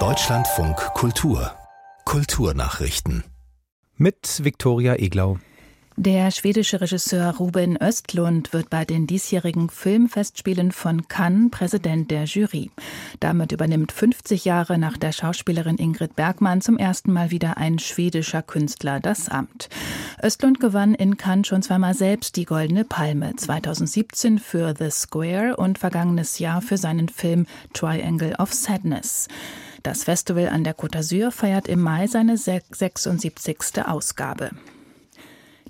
Deutschlandfunk Kultur Kulturnachrichten mit Viktoria Eglau. Der schwedische Regisseur Ruben Östlund wird bei den diesjährigen Filmfestspielen von Cannes Präsident der Jury. Damit übernimmt 50 Jahre nach der Schauspielerin Ingrid Bergmann zum ersten Mal wieder ein schwedischer Künstler das Amt. Östlund gewann in Cannes schon zweimal selbst die Goldene Palme, 2017 für The Square und vergangenes Jahr für seinen Film Triangle of Sadness. Das Festival an der Côte d'Azur feiert im Mai seine 76. Ausgabe.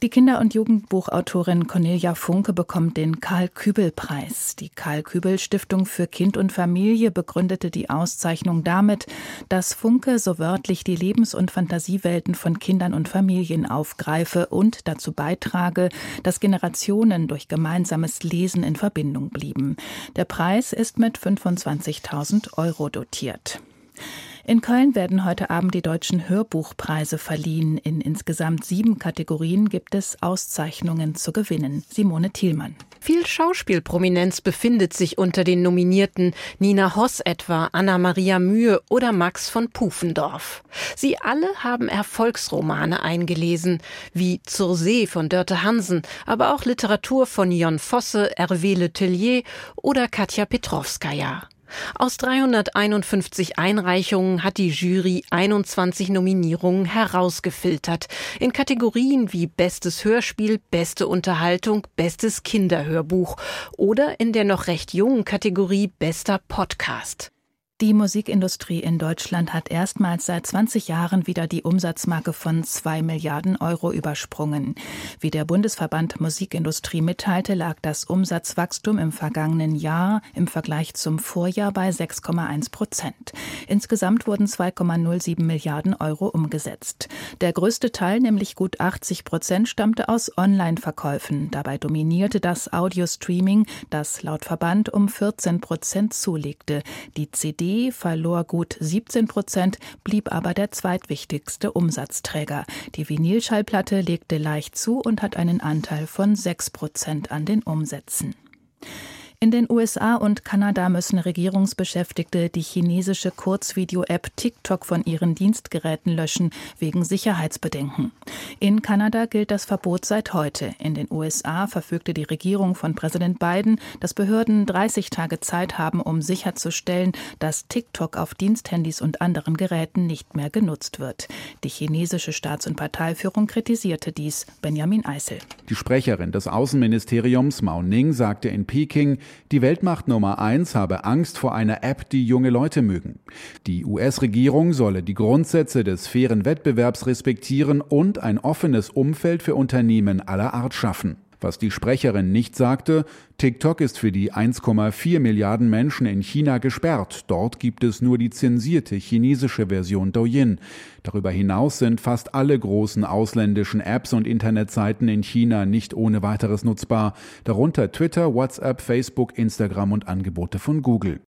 Die Kinder- und Jugendbuchautorin Cornelia Funke bekommt den Karl-Kübel-Preis. Die Karl-Kübel-Stiftung für Kind und Familie begründete die Auszeichnung damit, dass Funke so wörtlich die Lebens- und Fantasiewelten von Kindern und Familien aufgreife und dazu beitrage, dass Generationen durch gemeinsames Lesen in Verbindung blieben. Der Preis ist mit 25.000 Euro dotiert. In Köln werden heute Abend die deutschen Hörbuchpreise verliehen. In insgesamt sieben Kategorien gibt es Auszeichnungen zu gewinnen. Simone Thielmann. Viel Schauspielprominenz befindet sich unter den Nominierten. Nina Hoss etwa, Anna-Maria Mühe oder Max von Pufendorf. Sie alle haben Erfolgsromane eingelesen, wie Zur See von Dörte Hansen, aber auch Literatur von Jon Fosse, Hervé Letellier oder Katja Petrovskaya. Aus 351 Einreichungen hat die Jury 21 Nominierungen herausgefiltert in Kategorien wie Bestes Hörspiel, Beste Unterhaltung, Bestes Kinderhörbuch oder in der noch recht jungen Kategorie Bester Podcast. Die Musikindustrie in Deutschland hat erstmals seit 20 Jahren wieder die Umsatzmarke von 2 Milliarden Euro übersprungen. Wie der Bundesverband Musikindustrie mitteilte, lag das Umsatzwachstum im vergangenen Jahr im Vergleich zum Vorjahr bei 6,1 Prozent. Insgesamt wurden 2,07 Milliarden Euro umgesetzt. Der größte Teil, nämlich gut 80 Prozent, stammte aus Online-Verkäufen. Dabei dominierte das Audio-Streaming, das laut Verband um 14 Prozent zulegte. Die CD CD verlor gut 17 Prozent, blieb aber der zweitwichtigste Umsatzträger. Die Vinylschallplatte legte leicht zu und hat einen Anteil von 6 Prozent an den Umsätzen. In den USA und Kanada müssen Regierungsbeschäftigte die chinesische Kurzvideo-App TikTok von ihren Dienstgeräten löschen, wegen Sicherheitsbedenken. In Kanada gilt das Verbot seit heute. In den USA verfügte die Regierung von Präsident Biden, dass Behörden 30 Tage Zeit haben, um sicherzustellen, dass TikTok auf Diensthandys und anderen Geräten nicht mehr genutzt wird. Die chinesische Staats- und Parteiführung kritisierte dies. Benjamin Eisel. Die Sprecherin des Außenministeriums Mao Ning sagte in Peking, die Weltmacht Nummer eins habe Angst vor einer App, die junge Leute mögen. Die US-Regierung solle die Grundsätze des fairen Wettbewerbs respektieren und ein offenes Umfeld für Unternehmen aller Art schaffen. Was die Sprecherin nicht sagte, TikTok ist für die 1,4 Milliarden Menschen in China gesperrt. Dort gibt es nur die zensierte chinesische Version Douyin. Darüber hinaus sind fast alle großen ausländischen Apps und Internetseiten in China nicht ohne weiteres nutzbar, darunter Twitter, WhatsApp, Facebook, Instagram und Angebote von Google.